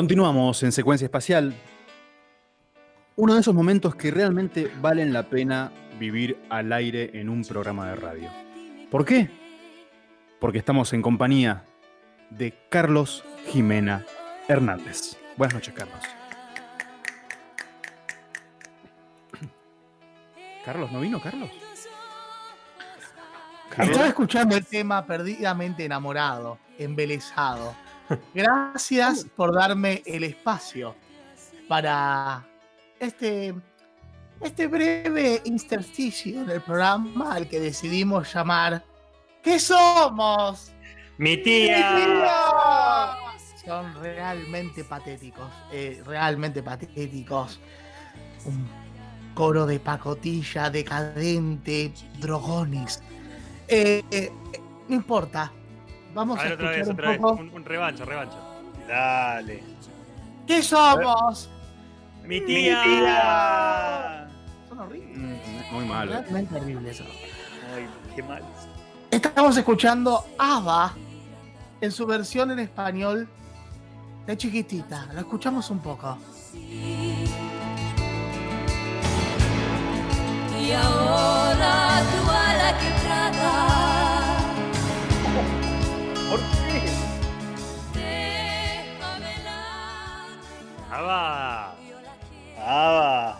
Continuamos en secuencia espacial. Uno de esos momentos que realmente valen la pena vivir al aire en un programa de radio. ¿Por qué? Porque estamos en compañía de Carlos Jimena Hernández. Buenas noches, Carlos. Carlos, ¿no vino Carlos? Estaba escuchando el tema perdidamente enamorado, embelesado. Gracias por darme el espacio para este, este breve intersticio del programa al que decidimos llamar ¿Qué somos? ¡Mi tía! Son realmente patéticos, eh, realmente patéticos. Un coro de pacotilla, decadente, drogonis. Eh, eh, no importa. Vamos a, A ver, otra un vez. Un, un revancha, revancha. Dale. ¿Qué somos? ¡Mi ¡Mi tía! Son horribles. Mm, Muy malo. Realmente horribles. Ay, qué mal. Estamos escuchando ABBA en su versión en español de chiquitita. Lo escuchamos un poco. Y ahora ¡Aba! Ah,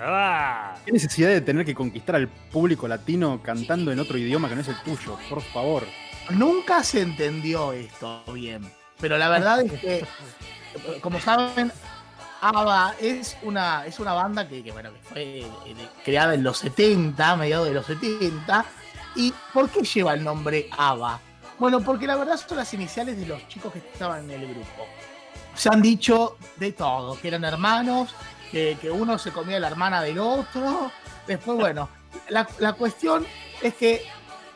¡Aba! ¿Qué necesidad de tener que conquistar al público latino cantando en otro idioma que no es el tuyo? Por favor. Nunca se entendió esto bien. Pero la verdad es que, como saben, ABBA es una, es una banda que, que, bueno, que fue eh, creada en los 70, mediados de los 70. ¿Y por qué lleva el nombre ABBA? Bueno, porque la verdad son las iniciales de los chicos que estaban en el grupo. Se han dicho de todo, que eran hermanos, que, que uno se comía la hermana del otro. Después, bueno, la, la cuestión es que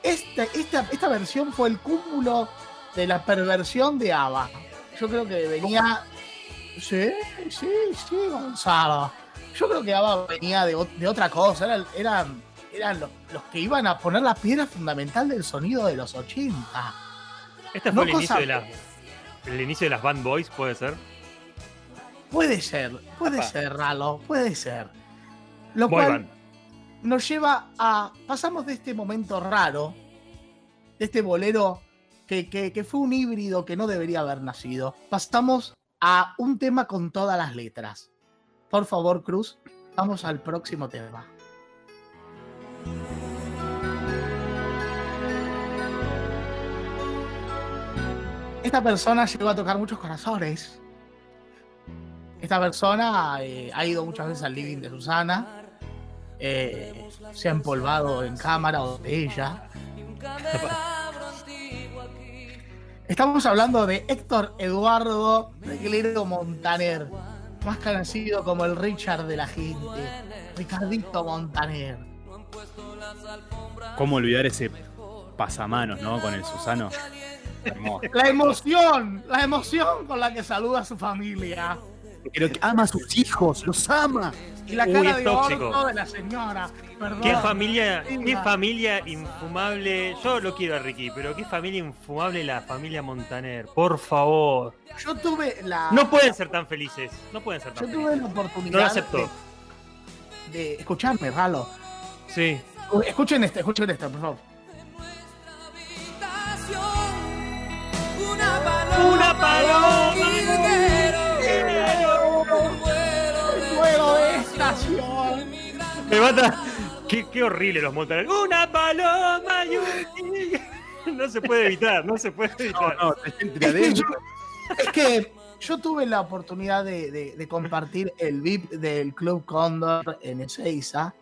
esta, esta, esta versión fue el cúmulo de la perversión de ABBA. Yo creo que venía. Sí, sí, sí, Gonzalo. Yo creo que ABBA venía de, de otra cosa. Eran, eran, eran los, los que iban a poner la piedra fundamental del sonido de los 80. Este No fue el inicio, de las, el inicio de las Band Boys, ¿puede ser? Puede ser, puede Apa. ser, Ralo, puede ser. Lo Boy cual band. nos lleva a. Pasamos de este momento raro, de este bolero que, que- que fue un híbrido que no debería haber nacido. Pasamos a un tema con todas las letras. Por favor, Cruz, vamos al próximo tema. Esta persona llegó a tocar muchos corazones. Esta persona eh, ha ido muchas veces al living de Susana. eh, se ha empolvado en cámara o de ella. Estamos hablando de Héctor Eduardo Reglero Montaner, más conocido como el Richard de la gente. Ricardito Montaner. ¿Cómo olvidar ese pasamanos, no? Con el Susano. La emoción, la emoción con la que saluda a su familia. Pero que ama a sus hijos, los ama. Y la Uy, cara es de tóxico. orto de la señora. Perdón. ¿Qué familia, qué familia infumable? Yo lo quiero a Ricky, pero qué familia infumable la familia Montaner. Por favor. Yo tuve la. No pueden ser tan felices. No pueden ser Yo tan tuve felices. la oportunidad No lo acepto. de, de escucharme, Ralo. Sí. Escuchen esto, escuchen esto, por favor. Una paloma. El vuelo de estación. Me mata. Qué, qué horrible los Montaner. Una paloma y un... No se puede evitar, no se puede evitar. No, te sientes de Es que, yo, es que yo tuve la oportunidad de, de- de compartir el VIP del Club Cóndor en Ezeiza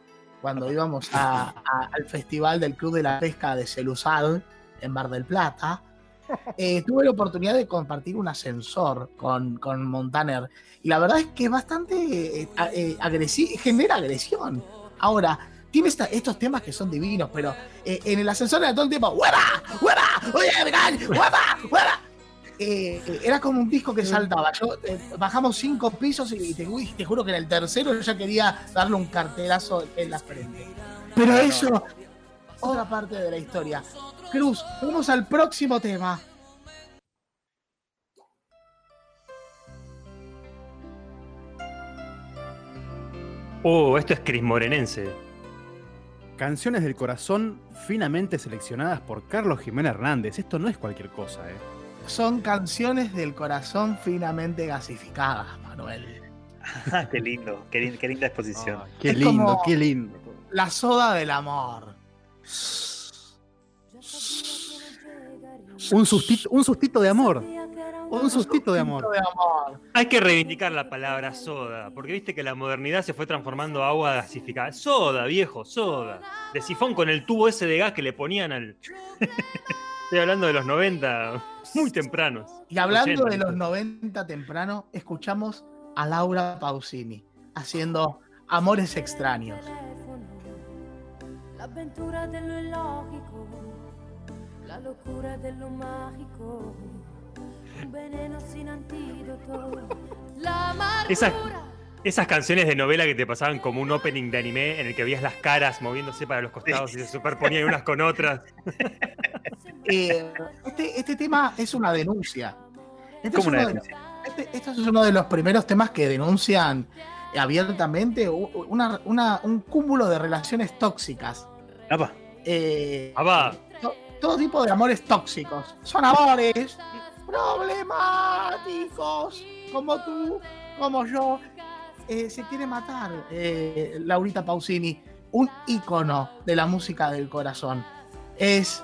cuando íbamos a- a- al Festival del Club de la Pesca de Celusal en Bar del Plata. Eh, tuve la oportunidad de compartir un ascensor con, con Montaner y la verdad es que es bastante eh, eh, agresi- genera agresión. Ahora, tiene esta- estos temas que son divinos, pero en el ascensor era todo el tiempo ¡Hueva! ¡Hueva! ¡Oye! ¡Hueva! ¡Hueva! Eh, era como un disco que saltaba. Yo, eh, bajamos cinco pisos y te, uy, te juro que en el tercero yo ya quería darle un cartelazo en la frente. Pero eso, otra oh. parte de la historia. Cruz, vamos al próximo tema. Oh, esto es Cris Morenense. Canciones del corazón finamente seleccionadas por Carlos Jiménez Hernández. Esto no es cualquier cosa, ¿eh? Son canciones del corazón finamente gasificadas, Manuel. qué lindo, qué, linda exposición. Ah, qué lindo, qué lindo. La soda del amor. Un sustito, un sustito de amor. Un sustito de amor. Hay que reivindicar la palabra soda, porque viste que la modernidad se fue transformando a agua gasificada. Soda, viejo, soda. De sifón con el tubo ese de gas que le ponían al. Estoy hablando de los 90, muy tempranos. Y hablando 80, de los incluso. 90 temprano, escuchamos a Laura Pausini haciendo Amores extraños. L'avventura dello illogico, la locura dello magico, un veneno sin antídoto, la amargura. Esas canciones de novela que te pasaban como un opening de anime en el que veías las caras moviéndose para los costados y se superponían unas con otras. Eh, este, este tema es una denuncia. Este ¿Cómo es una uno de- denuncia? este, este es uno de los primeros temas que denuncian abiertamente u- una- una- un cúmulo de relaciones tóxicas. Apa, Eh, to- todo tipo de amores tóxicos. Son amores problemáticos, como tú, como yo. Eh, se quiere matar eh, Laurita Pausini, un ícono de la música del corazón. Es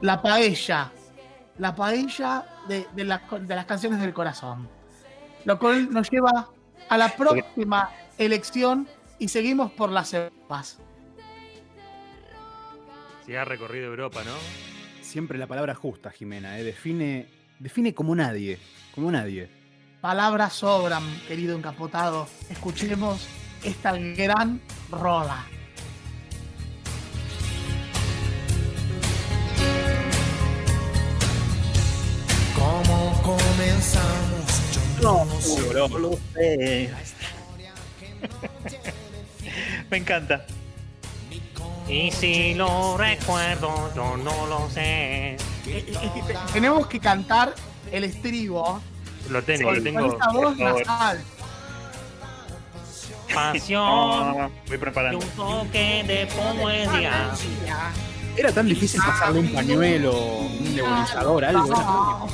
la paella, la paella de, de las co- de las canciones del corazón. Lo cual nos lleva a la próxima elección y seguimos por las cepas. Si ha recorrido Europa, ¿no? Siempre la palabra justa, Jimena, ¿eh? define, define como nadie, como nadie. Palabras sobran, querido encapotado. Escuchemos esta gran rola. ¿Cómo comenzamos? Yo no sé. no lo sé. Me encanta. Y si lo recuerdo, yo no lo sé. Te- Tenemos que cantar el estribo Lo tengo, con, lo con tengo. esa voz por favor. nasal. Pasión no, voy y preparando. un toque de poesía. Era tan difícil pasarle un pañuelo, un nebulizador, algo. No.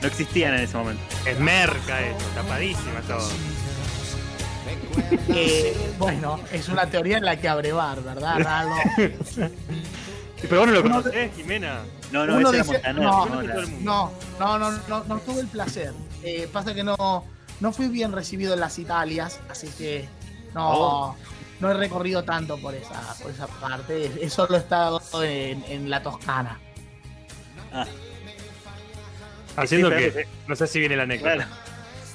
No existían en ese momento. Es merca esto, tapadísima todo. Eh, bueno, es una teoría en la que abrevar, ¿verdad, Ralo? Pero vos no lo Jimena. No, no, Uno ese era dice- Montaner. no, no, no, la- todo el mundo. No, no, no, no, no tuve el placer. Eh, pasa que no, no fui bien recibido en las Italias, así que no, Oh. no he recorrido tanto por esa, por esa parte. He solo estado en, en la Toscana. Ah, Haciendo Sí, que. claro, No sé si viene la anécdota. claro.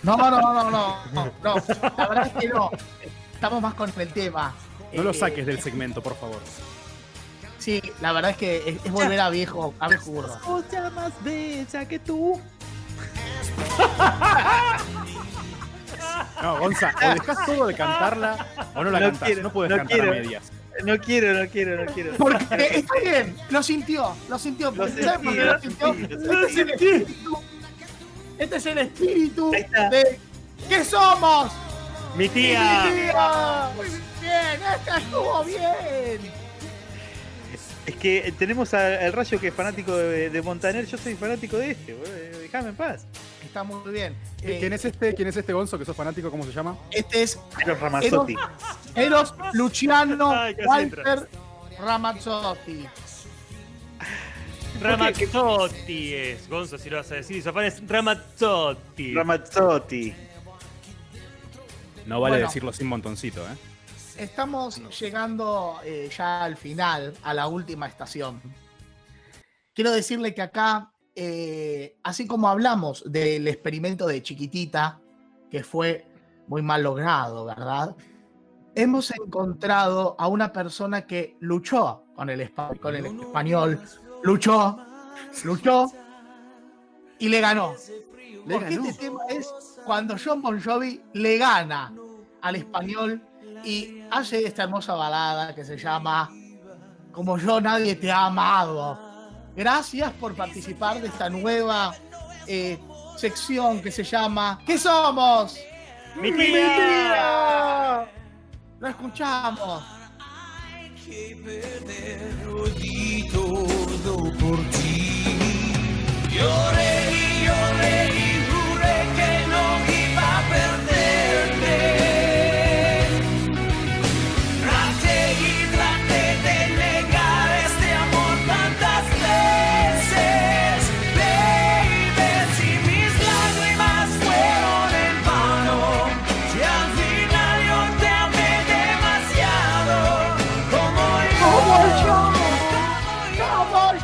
No, no, no, no, no, no, no. La verdad es que no. Estamos más con el tema. No lo Eh, saques del segmento, por favor. Sí, la verdad es que es, es volver a viejo, a viejo burro. más bella que tú. No, Gonza, o dejas todo de cantarla o no la No cantás. quiero, no puedes no cantar a quiero. medias. No quiero, no quiero, no quiero. Porque está bien, lo sintió, lo sintió. Lo ¿Sabes por qué lo sentí, sintió? lo sentí, el espíritu. Este es el espíritu de ¿Qué somos? ¡Mi tía! ¡Tía! Muy bien, esta estuvo bien. Es que tenemos al rayo que es fanático de, de Montaner. Yo soy fanático de este, boludo. Déjame en paz. Está muy bien. ¿Qui- Eh, ¿Quién es este? ¿Quién es este Gonzo que sos fanático? ¿Cómo se llama? Este es Los Ramazzotti. Eros Luciano Ay, Walter Ramazzotti. Ramazzotti es, Gonzo, si lo vas a decir. Es Ramazzotti. Ramazzotti. No vale Bueno. decirlo sin montoncito, ¿eh? Estamos llegando eh, ya al final, a la última estación. Quiero decirle que acá, eh, así como hablamos del experimento de Chiquitita, que fue muy mal logrado, ¿verdad? Hemos encontrado a una persona que luchó con el, espa- con el español, luchó, luchó y le ganó. Le Porque ganó. este tema es cuando John Bon Jovi le gana al español y hace esta hermosa balada que se llama Como yo nadie te ha amado. Gracias por participar de esta nueva eh, sección que se llama ¿Qué somos? ¡Mi ¡Mi tía! tía! No escuchamos. che perderò di todo por ti. Lloreré, lloreré.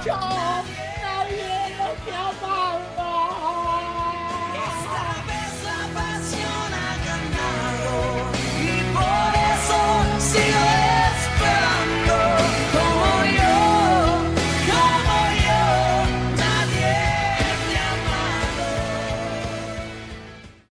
冲！大爷，我漂泊了。